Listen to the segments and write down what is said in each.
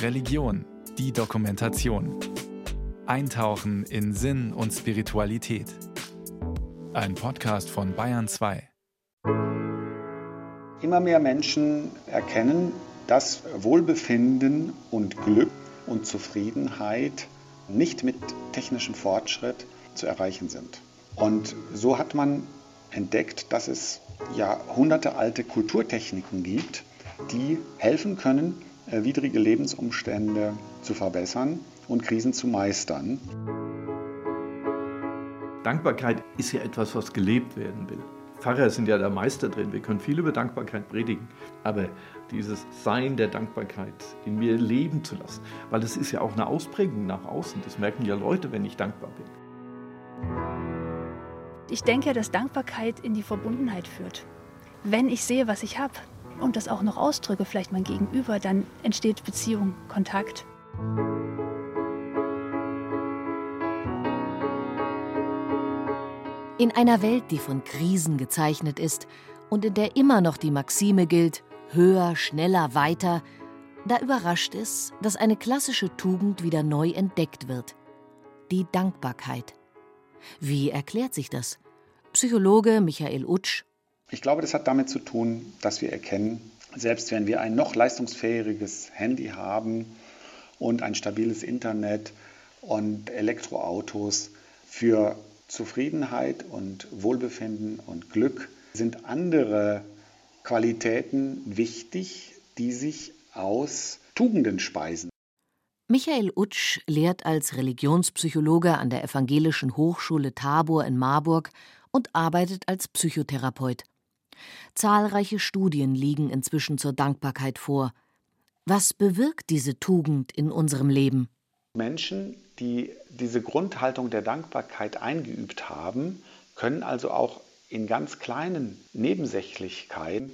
Religion, die Dokumentation. Eintauchen in Sinn und Spiritualität. Ein Podcast von Bayern 2. Immer mehr Menschen erkennen, dass Wohlbefinden und Glück und Zufriedenheit nicht mit technischem Fortschritt zu erreichen sind. Und so hat man entdeckt, dass es jahrhundertealte Kulturtechniken gibt, die helfen können, äh, widrige Lebensumstände zu verbessern und Krisen zu meistern. Dankbarkeit ist ja etwas, was gelebt werden will. Pfarrer sind ja der Meister drin. Wir können viel über Dankbarkeit predigen. Aber dieses Sein der Dankbarkeit in mir leben zu lassen, weil das ist ja auch eine Ausprägung nach außen. Das merken ja Leute, wenn ich dankbar bin. Ich denke, dass Dankbarkeit in die Verbundenheit führt. Wenn ich sehe, was ich habe und das auch noch ausdrücke, vielleicht mein Gegenüber, dann entsteht Beziehung, Kontakt. In einer Welt, die von Krisen gezeichnet ist und in der immer noch die Maxime gilt, höher, schneller, weiter, da überrascht es, dass eine klassische Tugend wieder neu entdeckt wird. Die Dankbarkeit. Wie erklärt sich das? Psychologe Michael Utsch. Ich glaube, das hat damit zu tun, dass wir erkennen, selbst wenn wir ein noch leistungsfähiges Handy haben und ein stabiles Internet und Elektroautos, für Zufriedenheit und Wohlbefinden und Glück sind andere Qualitäten wichtig, die sich aus Tugenden speisen. Michael Utsch lehrt als Religionspsychologe an der Evangelischen Hochschule Tabor in Marburg und arbeitet als Psychotherapeut. Zahlreiche Studien liegen inzwischen zur Dankbarkeit vor. Was bewirkt diese Tugend in unserem Leben? Menschen, die diese Grundhaltung der Dankbarkeit eingeübt haben, können also auch in ganz kleinen Nebensächlichkeiten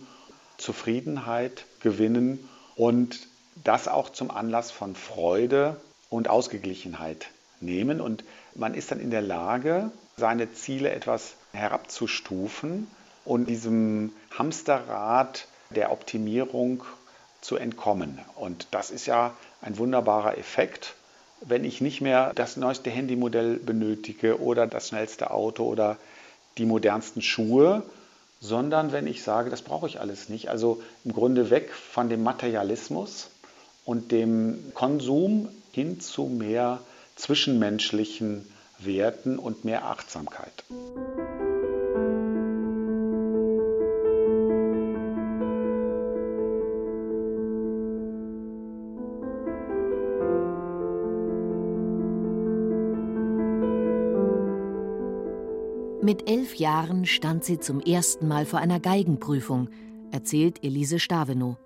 Zufriedenheit gewinnen und das auch zum Anlass von Freude und Ausgeglichenheit nehmen. Und man ist dann in der Lage, seine Ziele etwas herabzustufen und diesem Hamsterrad der Optimierung zu entkommen. Und das ist ja ein wunderbarer Effekt wenn ich nicht mehr das neueste Handymodell benötige oder das schnellste Auto oder die modernsten Schuhe, sondern wenn ich sage, das brauche ich alles nicht. Also im Grunde weg von dem Materialismus und dem Konsum hin zu mehr zwischenmenschlichen Werten und mehr Achtsamkeit. Mit elf Jahren stand sie zum ersten Mal vor einer Geigenprüfung, erzählt Elise Stavenow.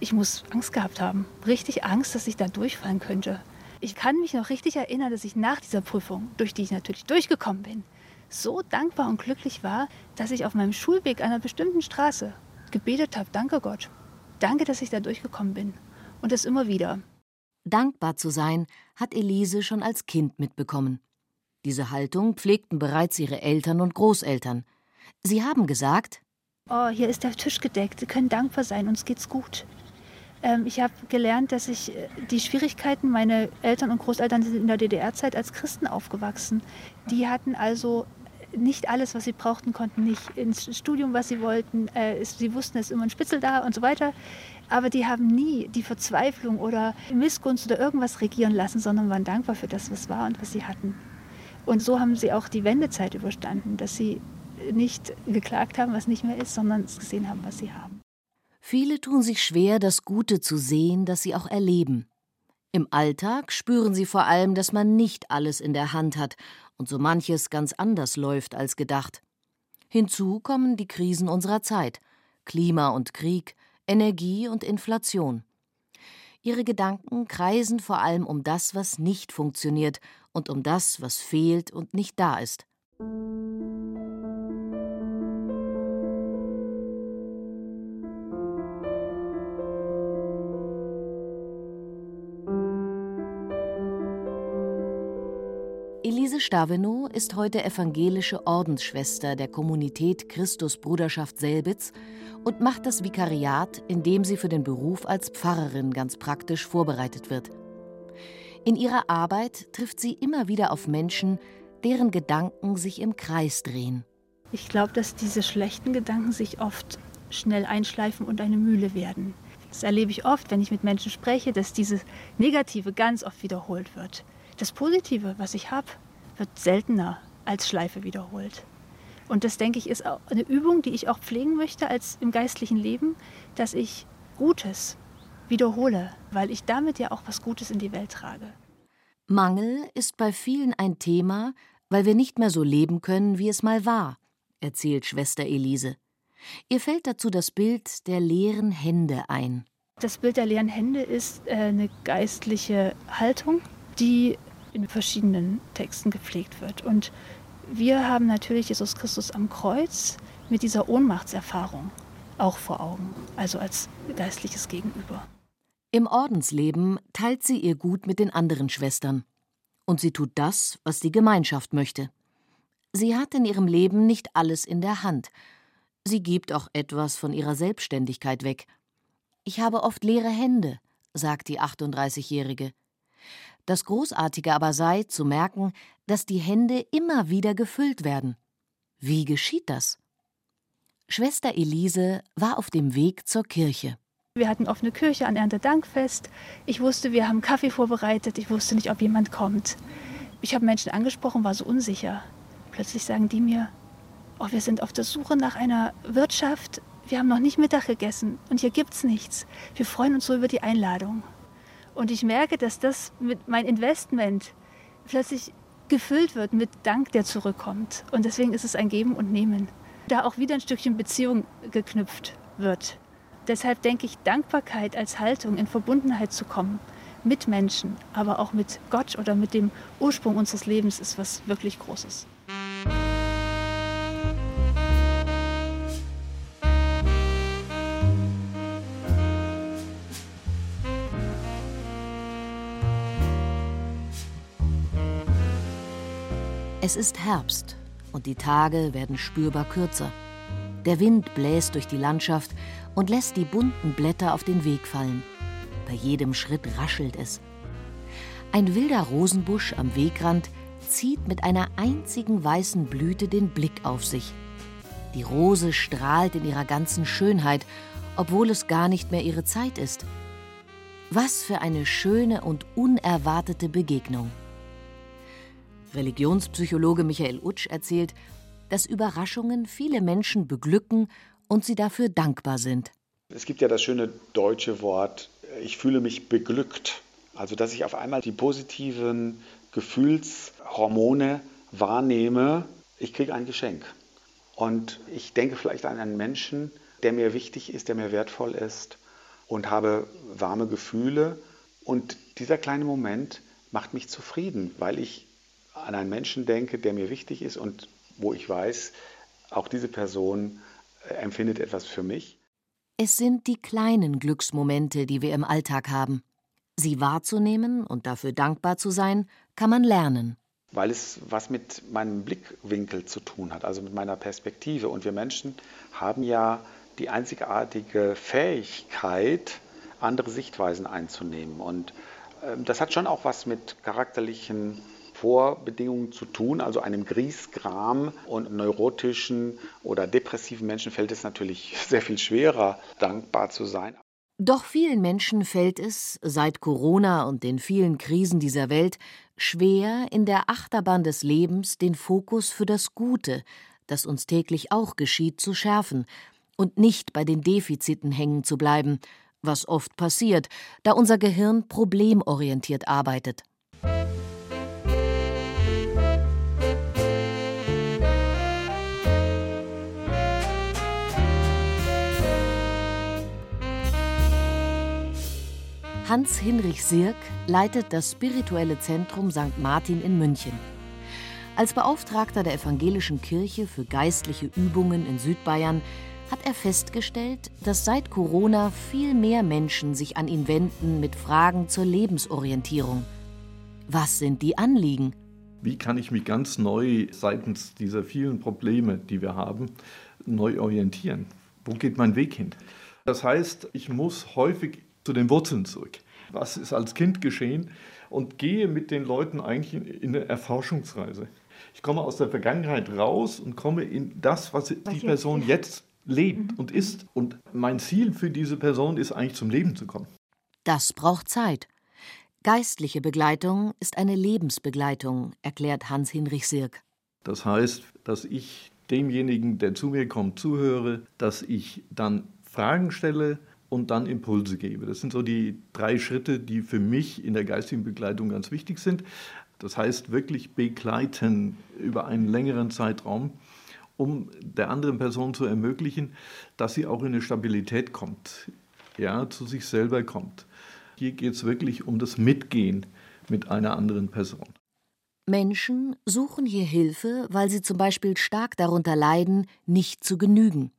Ich muss Angst gehabt haben. Richtig Angst, dass ich da durchfallen könnte. Ich kann mich noch richtig erinnern, dass ich nach dieser Prüfung, durch die ich natürlich durchgekommen bin, so dankbar und glücklich war, dass ich auf meinem Schulweg einer bestimmten Straße gebetet habe, danke Gott. Danke, dass ich da durchgekommen bin. Und das immer wieder. Dankbar zu sein, hat Elise schon als Kind mitbekommen. Diese Haltung pflegten bereits ihre Eltern und Großeltern. Sie haben gesagt: Oh, hier ist der Tisch gedeckt. Sie können dankbar sein, uns geht's gut. Ähm, ich habe gelernt, dass ich äh, die Schwierigkeiten, meine Eltern und Großeltern sind in der DDR-Zeit als Christen aufgewachsen. Die hatten also nicht alles, was sie brauchten, konnten nicht ins Studium, was sie wollten. Äh, sie wussten, es ist immer ein Spitzel da und so weiter. Aber die haben nie die Verzweiflung oder Missgunst oder irgendwas regieren lassen, sondern waren dankbar für das, was war und was sie hatten. Und so haben sie auch die Wendezeit überstanden, dass sie nicht geklagt haben, was nicht mehr ist, sondern gesehen haben, was sie haben. Viele tun sich schwer, das Gute zu sehen, das sie auch erleben. Im Alltag spüren sie vor allem, dass man nicht alles in der Hand hat und so manches ganz anders läuft als gedacht. Hinzu kommen die Krisen unserer Zeit Klima und Krieg, Energie und Inflation. Ihre Gedanken kreisen vor allem um das, was nicht funktioniert und um das, was fehlt und nicht da ist. Elise Stavenow ist heute evangelische Ordensschwester der Kommunität Christus Bruderschaft Selbitz und macht das Vikariat, in dem sie für den Beruf als Pfarrerin ganz praktisch vorbereitet wird. In ihrer Arbeit trifft sie immer wieder auf Menschen, deren Gedanken sich im Kreis drehen. Ich glaube, dass diese schlechten Gedanken sich oft schnell einschleifen und eine Mühle werden. Das erlebe ich oft, wenn ich mit Menschen spreche, dass dieses Negative ganz oft wiederholt wird. Das Positive, was ich habe, wird seltener als Schleife wiederholt. Und das, denke ich, ist eine Übung, die ich auch pflegen möchte als im geistlichen Leben, dass ich Gutes wiederhole, weil ich damit ja auch was Gutes in die Welt trage. Mangel ist bei vielen ein Thema, weil wir nicht mehr so leben können, wie es mal war, erzählt Schwester Elise. Ihr fällt dazu das Bild der leeren Hände ein. Das Bild der leeren Hände ist äh, eine geistliche Haltung, die in verschiedenen Texten gepflegt wird. Und wir haben natürlich Jesus Christus am Kreuz mit dieser Ohnmachtserfahrung auch vor Augen, also als geistliches Gegenüber. Im Ordensleben teilt sie ihr Gut mit den anderen Schwestern. Und sie tut das, was die Gemeinschaft möchte. Sie hat in ihrem Leben nicht alles in der Hand. Sie gibt auch etwas von ihrer Selbstständigkeit weg. Ich habe oft leere Hände, sagt die 38-Jährige. Das Großartige aber sei, zu merken, dass die Hände immer wieder gefüllt werden. Wie geschieht das? Schwester Elise war auf dem Weg zur Kirche. Wir hatten offene Kirche an Erntedankfest. Ich wusste, wir haben Kaffee vorbereitet. Ich wusste nicht, ob jemand kommt. Ich habe Menschen angesprochen, war so unsicher. Plötzlich sagen die mir, oh, wir sind auf der Suche nach einer Wirtschaft. Wir haben noch nicht Mittag gegessen und hier gibt's nichts. Wir freuen uns so über die Einladung. Und ich merke, dass das mit mein Investment plötzlich gefüllt wird mit Dank, der zurückkommt. Und deswegen ist es ein Geben und Nehmen. Da auch wieder ein Stückchen Beziehung geknüpft wird. Deshalb denke ich, Dankbarkeit als Haltung in Verbundenheit zu kommen mit Menschen, aber auch mit Gott oder mit dem Ursprung unseres Lebens ist was wirklich Großes. Es ist Herbst und die Tage werden spürbar kürzer. Der Wind bläst durch die Landschaft und lässt die bunten Blätter auf den Weg fallen. Bei jedem Schritt raschelt es. Ein wilder Rosenbusch am Wegrand zieht mit einer einzigen weißen Blüte den Blick auf sich. Die Rose strahlt in ihrer ganzen Schönheit, obwohl es gar nicht mehr ihre Zeit ist. Was für eine schöne und unerwartete Begegnung. Religionspsychologe Michael Utsch erzählt, dass Überraschungen viele Menschen beglücken und sie dafür dankbar sind. Es gibt ja das schöne deutsche Wort, ich fühle mich beglückt. Also, dass ich auf einmal die positiven Gefühlshormone wahrnehme, ich kriege ein Geschenk. Und ich denke vielleicht an einen Menschen, der mir wichtig ist, der mir wertvoll ist und habe warme Gefühle. Und dieser kleine Moment macht mich zufrieden, weil ich an einen Menschen denke, der mir wichtig ist und wo ich weiß, auch diese Person äh, empfindet etwas für mich. Es sind die kleinen Glücksmomente, die wir im Alltag haben. Sie wahrzunehmen und dafür dankbar zu sein, kann man lernen. Weil es was mit meinem Blickwinkel zu tun hat, also mit meiner Perspektive. Und wir Menschen haben ja die einzigartige Fähigkeit, andere Sichtweisen einzunehmen. Und äh, das hat schon auch was mit charakterlichen Vorbedingungen zu tun. Also einem Griesgram und neurotischen oder depressiven Menschen fällt es natürlich sehr viel schwerer, dankbar zu sein. Doch vielen Menschen fällt es, seit Corona und den vielen Krisen dieser Welt, schwer, in der Achterbahn des Lebens den Fokus für das Gute, das uns täglich auch geschieht, zu schärfen und nicht bei den Defiziten hängen zu bleiben, was oft passiert, da unser Gehirn problemorientiert arbeitet. Hans-Hinrich Sirk leitet das spirituelle Zentrum St. Martin in München. Als Beauftragter der Evangelischen Kirche für geistliche Übungen in Südbayern hat er festgestellt, dass seit Corona viel mehr Menschen sich an ihn wenden mit Fragen zur Lebensorientierung. Was sind die Anliegen? wie kann ich mich ganz neu seitens dieser vielen Probleme, die wir haben, neu orientieren? Wo geht mein Weg hin? Das heißt, ich muss häufig zu den Wurzeln zurück. Was ist als Kind geschehen? Und gehe mit den Leuten eigentlich in eine Erforschungsreise. Ich komme aus der Vergangenheit raus und komme in das, was die Person jetzt lebt mhm. und ist. Und mein Ziel für diese Person ist eigentlich zum Leben zu kommen. Das braucht Zeit. Geistliche Begleitung ist eine Lebensbegleitung, erklärt Hans-Hinrich Sirk. Das heißt, dass ich demjenigen, der zu mir kommt, zuhöre, dass ich dann Fragen stelle und dann Impulse gebe. Das sind so die drei Schritte, die für mich in der geistigen Begleitung ganz wichtig sind. Das heißt wirklich begleiten über einen längeren Zeitraum, um der anderen Person zu ermöglichen, dass sie auch in eine Stabilität kommt, ja, zu sich selber kommt. Hier geht es wirklich um das Mitgehen mit einer anderen Person. Menschen suchen hier Hilfe, weil sie zum Beispiel stark darunter leiden, nicht zu genügen.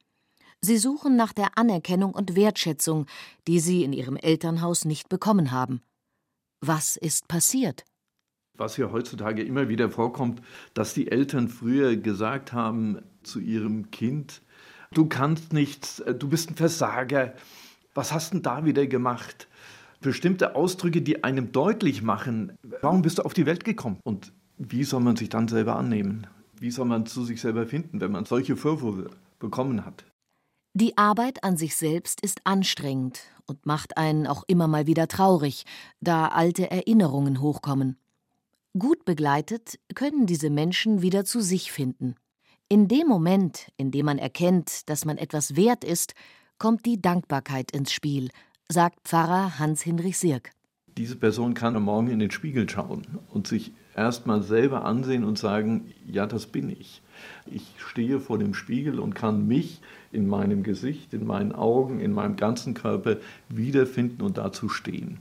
Sie suchen nach der Anerkennung und Wertschätzung, die sie in ihrem Elternhaus nicht bekommen haben. Was ist passiert? Was ja heutzutage immer wieder vorkommt, dass die Eltern früher gesagt haben zu ihrem Kind, du kannst nichts, äh, du bist ein Versager, was hast denn da wieder gemacht? Bestimmte Ausdrücke, die einem deutlich machen, warum bist du auf die Welt gekommen? Und wie soll man sich dann selber annehmen? Wie soll man zu sich selber finden, wenn man solche Vorwürfe bekommen hat? Die Arbeit an sich selbst ist anstrengend und macht einen auch immer mal wieder traurig, da alte Erinnerungen hochkommen. Gut begleitet können diese Menschen wieder zu sich finden. In dem Moment, in dem man erkennt, dass man etwas wert ist, kommt die Dankbarkeit ins Spiel, sagt Pfarrer Hans-Hinrich Sirk. Diese Person kann am Morgen in den Spiegel schauen und sich erstmal selber ansehen und sagen, ja, das bin ich. Ich stehe vor dem Spiegel und kann mich in meinem Gesicht, in meinen Augen, in meinem ganzen Körper wiederfinden und dazu stehen.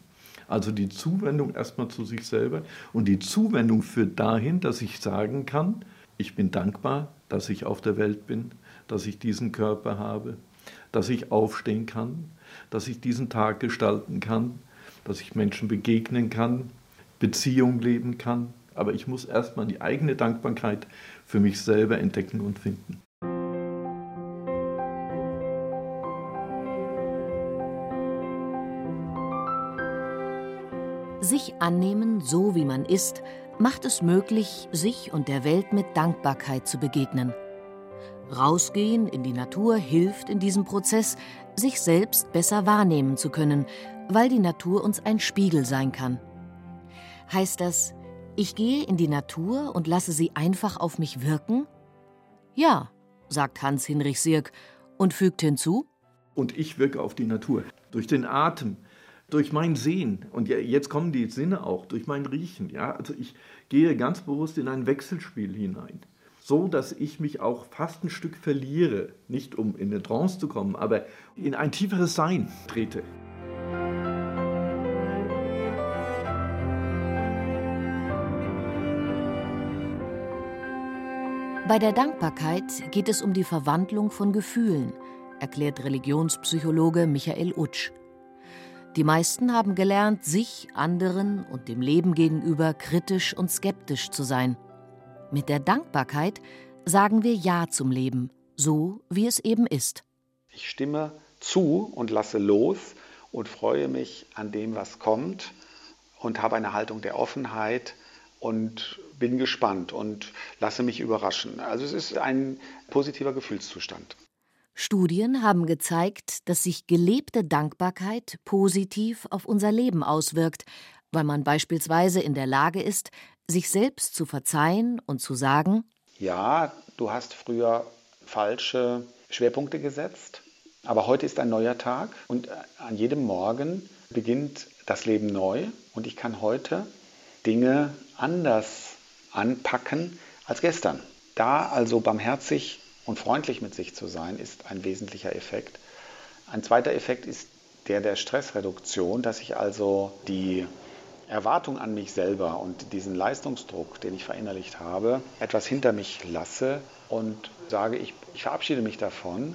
Also die Zuwendung erstmal zu sich selber und die Zuwendung führt dahin, dass ich sagen kann, ich bin dankbar, dass ich auf der Welt bin, dass ich diesen Körper habe, dass ich aufstehen kann, dass ich diesen Tag gestalten kann, dass ich Menschen begegnen kann, Beziehung leben kann. Aber ich muss erstmal die eigene Dankbarkeit für mich selber entdecken und finden. Sich annehmen, so wie man ist, macht es möglich, sich und der Welt mit Dankbarkeit zu begegnen. Rausgehen in die Natur hilft in diesem Prozess, sich selbst besser wahrnehmen zu können, weil die Natur uns ein Spiegel sein kann. Heißt das, ich gehe in die Natur und lasse sie einfach auf mich wirken? Ja, sagt Hans Hinrich Sirk und fügt hinzu. Und ich wirke auf die Natur. Durch den Atem, durch mein Sehen. Und jetzt kommen die Sinne auch, durch mein Riechen. Ja? Also ich gehe ganz bewusst in ein Wechselspiel hinein. So dass ich mich auch fast ein Stück verliere. Nicht um in eine Trance zu kommen, aber in ein tieferes Sein trete. Bei der Dankbarkeit geht es um die Verwandlung von Gefühlen, erklärt Religionspsychologe Michael Utsch. Die meisten haben gelernt, sich, anderen und dem Leben gegenüber kritisch und skeptisch zu sein. Mit der Dankbarkeit sagen wir Ja zum Leben, so wie es eben ist. Ich stimme zu und lasse los und freue mich an dem, was kommt und habe eine Haltung der Offenheit und bin gespannt und lasse mich überraschen. Also es ist ein positiver Gefühlszustand. Studien haben gezeigt, dass sich gelebte Dankbarkeit positiv auf unser Leben auswirkt, weil man beispielsweise in der Lage ist, sich selbst zu verzeihen und zu sagen, ja, du hast früher falsche Schwerpunkte gesetzt, aber heute ist ein neuer Tag und an jedem Morgen beginnt das Leben neu und ich kann heute Dinge anders anpacken als gestern. Da also barmherzig und freundlich mit sich zu sein, ist ein wesentlicher Effekt. Ein zweiter Effekt ist der der Stressreduktion, dass ich also die Erwartung an mich selber und diesen Leistungsdruck, den ich verinnerlicht habe, etwas hinter mich lasse und sage, ich, ich verabschiede mich davon.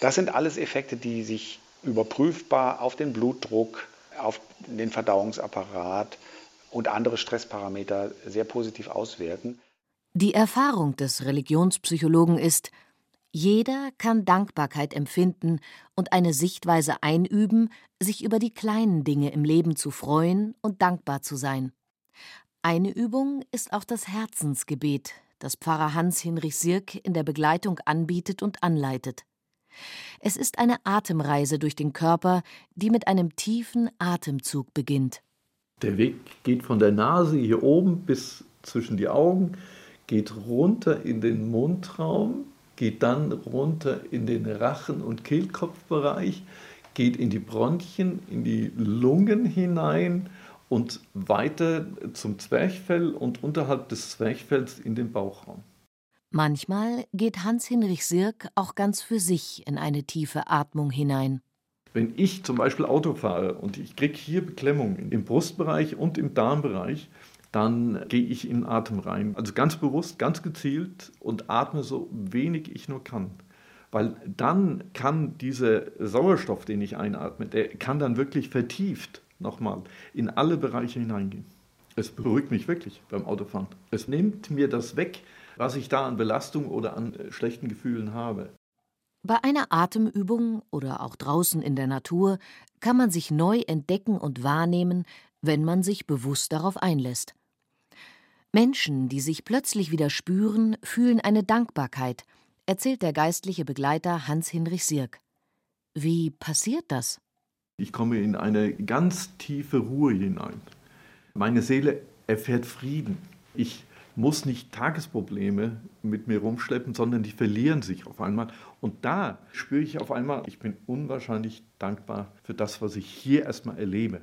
Das sind alles Effekte, die sich überprüfbar auf den Blutdruck, auf den Verdauungsapparat und andere Stressparameter sehr positiv auswirken. Die Erfahrung des Religionspsychologen ist, jeder kann Dankbarkeit empfinden und eine Sichtweise einüben, sich über die kleinen Dinge im Leben zu freuen und dankbar zu sein. Eine Übung ist auch das Herzensgebet, das Pfarrer Hans-Hinrich Sirk in der Begleitung anbietet und anleitet. Es ist eine Atemreise durch den Körper, die mit einem tiefen Atemzug beginnt. Der Weg geht von der Nase hier oben bis zwischen die Augen, geht runter in den Mundraum, geht dann runter in den Rachen- und Kehlkopfbereich, geht in die Bronchien, in die Lungen hinein und weiter zum Zwerchfell und unterhalb des Zwerchfells in den Bauchraum. Manchmal geht Hans-Hinrich Sirk auch ganz für sich in eine tiefe Atmung hinein. Wenn ich zum Beispiel Auto fahre und ich kriege hier Beklemmung im Brustbereich und im Darmbereich, dann gehe ich in Atem rein. Also ganz bewusst, ganz gezielt und atme so wenig ich nur kann. Weil dann kann dieser Sauerstoff, den ich einatme, der kann dann wirklich vertieft nochmal in alle Bereiche hineingehen. Es beruhigt mich wirklich beim Autofahren. Es nimmt mir das weg, was ich da an Belastung oder an äh, schlechten Gefühlen habe. Bei einer Atemübung oder auch draußen in der Natur kann man sich neu entdecken und wahrnehmen, wenn man sich bewusst darauf einlässt. Menschen, die sich plötzlich wieder spüren, fühlen eine Dankbarkeit, erzählt der geistliche Begleiter Hans-Hinrich Sirk. Wie passiert das? Ich komme in eine ganz tiefe Ruhe hinein. Meine Seele erfährt Frieden. Ich muss nicht Tagesprobleme mit mir rumschleppen, sondern die verlieren sich auf einmal. Und da spüre ich auf einmal, ich bin unwahrscheinlich dankbar für das, was ich hier erstmal erlebe.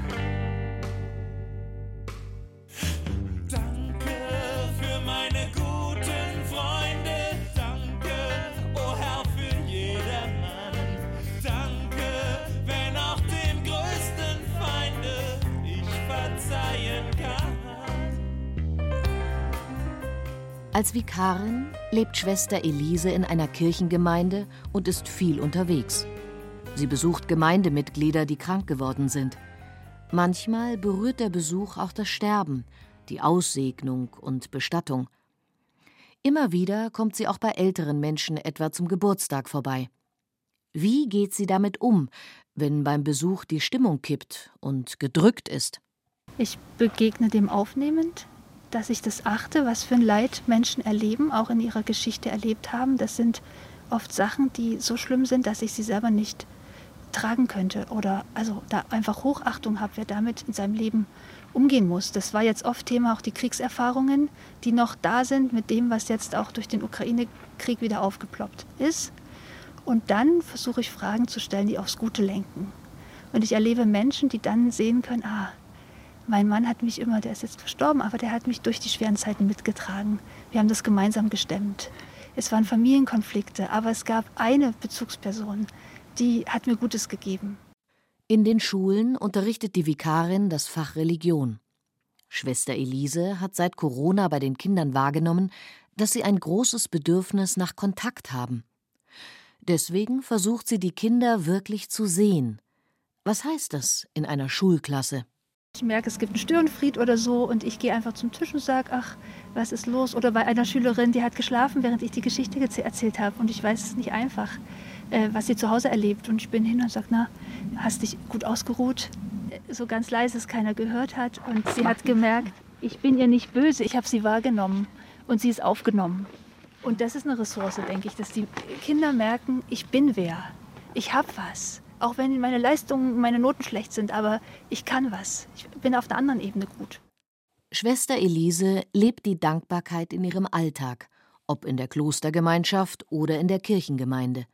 Als Vikarin lebt Schwester Elise in einer Kirchengemeinde und ist viel unterwegs. Sie besucht Gemeindemitglieder, die krank geworden sind. Manchmal berührt der Besuch auch das Sterben, die Aussegnung und Bestattung. Immer wieder kommt sie auch bei älteren Menschen etwa zum Geburtstag vorbei. Wie geht sie damit um, wenn beim Besuch die Stimmung kippt und gedrückt ist? Ich begegne dem aufnehmend, dass ich das achte, was für ein Leid Menschen erleben, auch in ihrer Geschichte erlebt haben. Das sind oft Sachen, die so schlimm sind, dass ich sie selber nicht tragen könnte oder also da einfach Hochachtung habe, wer damit in seinem Leben umgehen muss. Das war jetzt oft Thema auch die Kriegserfahrungen, die noch da sind mit dem, was jetzt auch durch den Ukraine-Krieg wieder aufgeploppt ist. Und dann versuche ich Fragen zu stellen, die aufs Gute lenken. Und ich erlebe Menschen, die dann sehen können, ah, mein Mann hat mich immer, der ist jetzt verstorben, aber der hat mich durch die schweren Zeiten mitgetragen. Wir haben das gemeinsam gestemmt. Es waren Familienkonflikte, aber es gab eine Bezugsperson, die hat mir Gutes gegeben. In den Schulen unterrichtet die Vikarin das Fach Religion. Schwester Elise hat seit Corona bei den Kindern wahrgenommen, dass sie ein großes Bedürfnis nach Kontakt haben. Deswegen versucht sie die Kinder wirklich zu sehen. Was heißt das in einer Schulklasse? Ich merke, es gibt einen Störenfried oder so und ich gehe einfach zum Tisch und sage, ach, was ist los? Oder bei einer Schülerin, die hat geschlafen, während ich die Geschichte erzählt habe und ich weiß es nicht einfach, äh, was sie zu Hause erlebt. Und ich bin hin und sage, na, hast dich gut ausgeruht? Äh, so ganz leise, dass keiner gehört hat. Und sie hat gemerkt, ich bin ihr nicht böse, ich habe sie wahrgenommen und sie ist aufgenommen. Und das ist eine Ressource, denke ich, dass die Kinder merken, ich bin wer, ich habe was auch wenn meine Leistungen, meine Noten schlecht sind, aber ich kann was. Ich bin auf einer anderen Ebene gut. Schwester Elise lebt die Dankbarkeit in ihrem Alltag, ob in der Klostergemeinschaft oder in der Kirchengemeinde.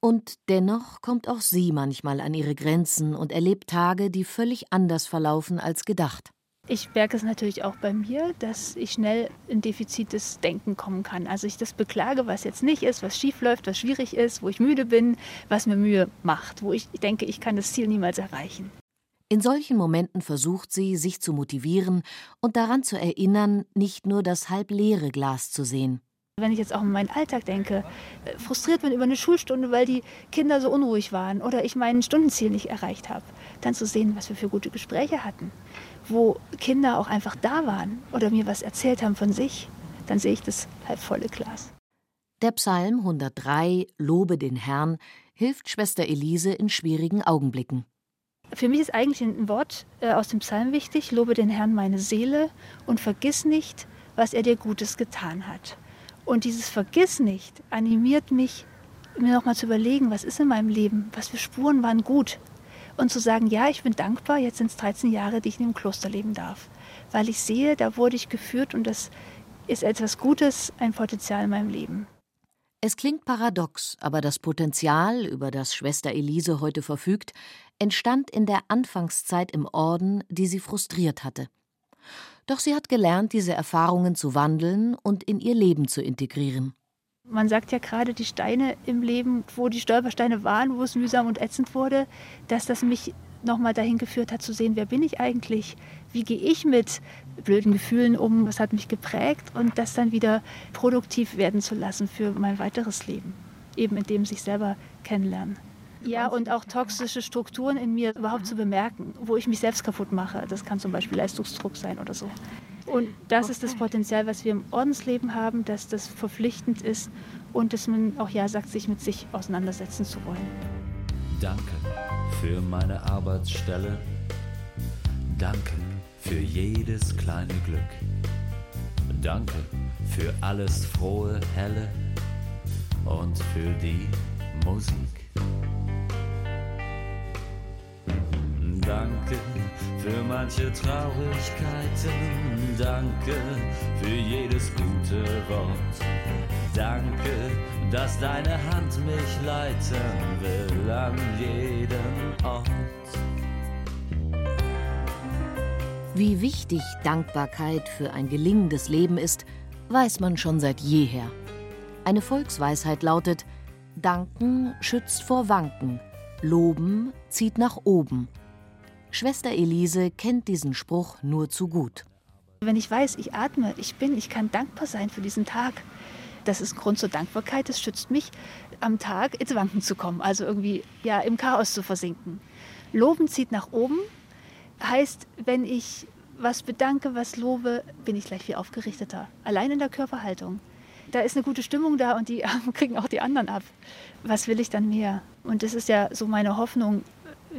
Und dennoch kommt auch sie manchmal an ihre Grenzen und erlebt Tage, die völlig anders verlaufen als gedacht. Ich merke es natürlich auch bei mir, dass ich schnell in Defizit des Denken kommen kann. Also ich das beklage, was jetzt nicht ist, was schief läuft, was schwierig ist, wo ich müde bin, was mir Mühe macht, wo ich denke, ich kann das Ziel niemals erreichen. In solchen Momenten versucht sie, sich zu motivieren und daran zu erinnern, nicht nur das halb leere Glas zu sehen. Wenn ich jetzt auch an meinen Alltag denke, äh, frustriert bin über eine Schulstunde, weil die Kinder so unruhig waren oder ich mein Stundenziel nicht erreicht habe, dann zu sehen, was wir für gute Gespräche hatten, wo Kinder auch einfach da waren oder mir was erzählt haben von sich, dann sehe ich das halb volle Glas. Der Psalm 103, Lobe den Herrn, hilft Schwester Elise in schwierigen Augenblicken. Für mich ist eigentlich ein Wort äh, aus dem Psalm wichtig, Lobe den Herrn meine Seele und vergiss nicht, was er dir Gutes getan hat. Und dieses Vergiss nicht animiert mich, mir nochmal zu überlegen, was ist in meinem Leben, was für Spuren waren gut. Und zu sagen, ja, ich bin dankbar, jetzt sind es 13 Jahre, die ich in dem Kloster leben darf. Weil ich sehe, da wurde ich geführt und das ist etwas Gutes, ein Potenzial in meinem Leben. Es klingt paradox, aber das Potenzial, über das Schwester Elise heute verfügt, entstand in der Anfangszeit im Orden, die sie frustriert hatte. Doch sie hat gelernt, diese Erfahrungen zu wandeln und in ihr Leben zu integrieren. Man sagt ja gerade, die Steine im Leben, wo die Stolpersteine waren, wo es mühsam und ätzend wurde, dass das mich nochmal dahin geführt hat zu sehen, wer bin ich eigentlich, wie gehe ich mit blöden Gefühlen um, was hat mich geprägt und das dann wieder produktiv werden zu lassen für mein weiteres Leben, eben indem sich selber kennenlernen. Ja, und auch toxische Strukturen in mir überhaupt zu bemerken, wo ich mich selbst kaputt mache. Das kann zum Beispiel Leistungsdruck sein oder so. Und das ist das Potenzial, was wir im Ordensleben haben, dass das verpflichtend ist und dass man auch Ja sagt, sich mit sich auseinandersetzen zu wollen. Danke für meine Arbeitsstelle. Danke für jedes kleine Glück. Danke für alles frohe, helle und für die Musik. Danke für manche Traurigkeiten. Danke für jedes gute Wort. Danke, dass deine Hand mich leiten will an jedem Ort. Wie wichtig Dankbarkeit für ein gelingendes Leben ist, weiß man schon seit jeher. Eine Volksweisheit lautet: Danken schützt vor Wanken, Loben zieht nach oben. Schwester Elise kennt diesen Spruch nur zu gut. Wenn ich weiß, ich atme, ich bin, ich kann dankbar sein für diesen Tag. Das ist ein Grund zur Dankbarkeit. Das schützt mich, am Tag ins Wanken zu kommen, also irgendwie ja im Chaos zu versinken. Loben zieht nach oben, heißt, wenn ich was bedanke, was lobe, bin ich gleich viel aufgerichteter. Allein in der Körperhaltung. Da ist eine gute Stimmung da und die kriegen auch die anderen ab. Was will ich dann mehr? Und das ist ja so meine Hoffnung,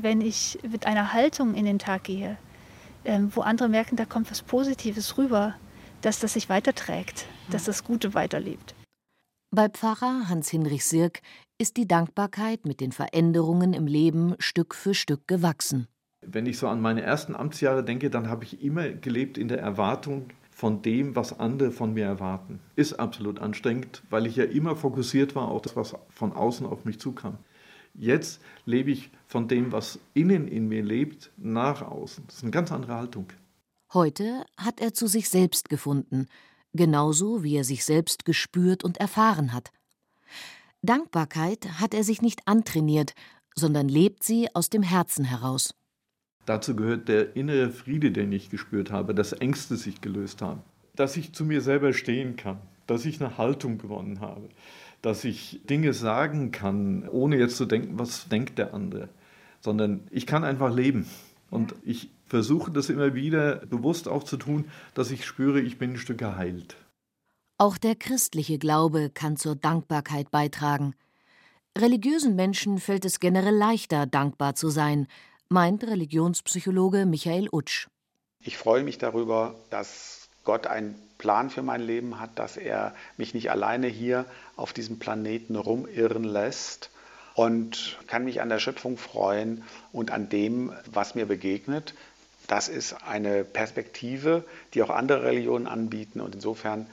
wenn ich mit einer Haltung in den Tag gehe, ähm, wo andere merken, da kommt was Positives rüber, dass das sich weiterträgt, dass das Gute weiterlebt. Bei Pfarrer Hans-Hinrich Sirk ist die Dankbarkeit mit den Veränderungen im Leben Stück für Stück gewachsen. Wenn ich so an meine ersten Amtsjahre denke, dann habe ich immer gelebt in der Erwartung von dem, was andere von mir erwarten. Ist absolut anstrengend, weil ich ja immer fokussiert war auf das, was von außen auf mich zukam. Jetzt lebe ich von dem, was innen in mir lebt, nach außen. Das ist eine ganz andere Haltung. Heute hat er zu sich selbst gefunden, genauso wie er sich selbst gespürt und erfahren hat. Dankbarkeit hat er sich nicht antrainiert, sondern lebt sie aus dem Herzen heraus. Dazu gehört der innere Friede, den ich gespürt habe, dass Ängste sich gelöst haben, dass ich zu mir selber stehen kann, dass ich eine Haltung gewonnen habe, dass ich Dinge sagen kann, ohne jetzt zu denken, was denkt der andere, sondern ich kann einfach leben. Und ich versuche das immer wieder bewusst auch zu tun, dass ich spüre, ich bin ein Stück geheilt. Auch der christliche Glaube kann zur Dankbarkeit beitragen. Religiösen Menschen fällt es generell leichter, dankbar zu sein, meint Religionspsychologe Michael Utsch. Ich freue mich darüber, dass Gott einen Plan für mein Leben hat, dass er mich nicht alleine hier auf diesem Planeten rumirren lässt und kann mich an der Schöpfung freuen und an dem, was mir begegnet. Das ist eine Perspektive, die auch andere Religionen anbieten und insofern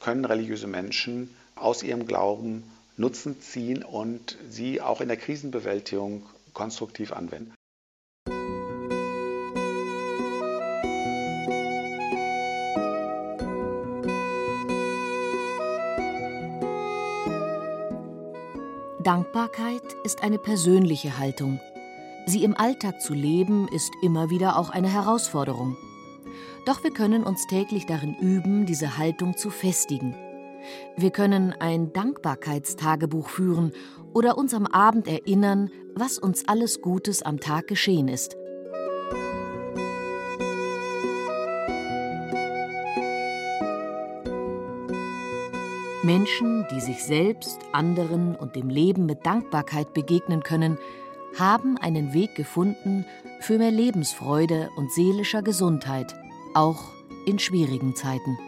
können religiöse Menschen aus ihrem Glauben Nutzen ziehen und sie auch in der Krisenbewältigung konstruktiv anwenden. Dankbarkeit ist eine persönliche Haltung. Sie im Alltag zu leben, ist immer wieder auch eine Herausforderung. Doch wir können uns täglich darin üben, diese Haltung zu festigen. Wir können ein Dankbarkeitstagebuch führen oder uns am Abend erinnern, was uns alles Gutes am Tag geschehen ist. Menschen, die sich selbst, anderen und dem Leben mit Dankbarkeit begegnen können, haben einen Weg gefunden für mehr Lebensfreude und seelischer Gesundheit, auch in schwierigen Zeiten.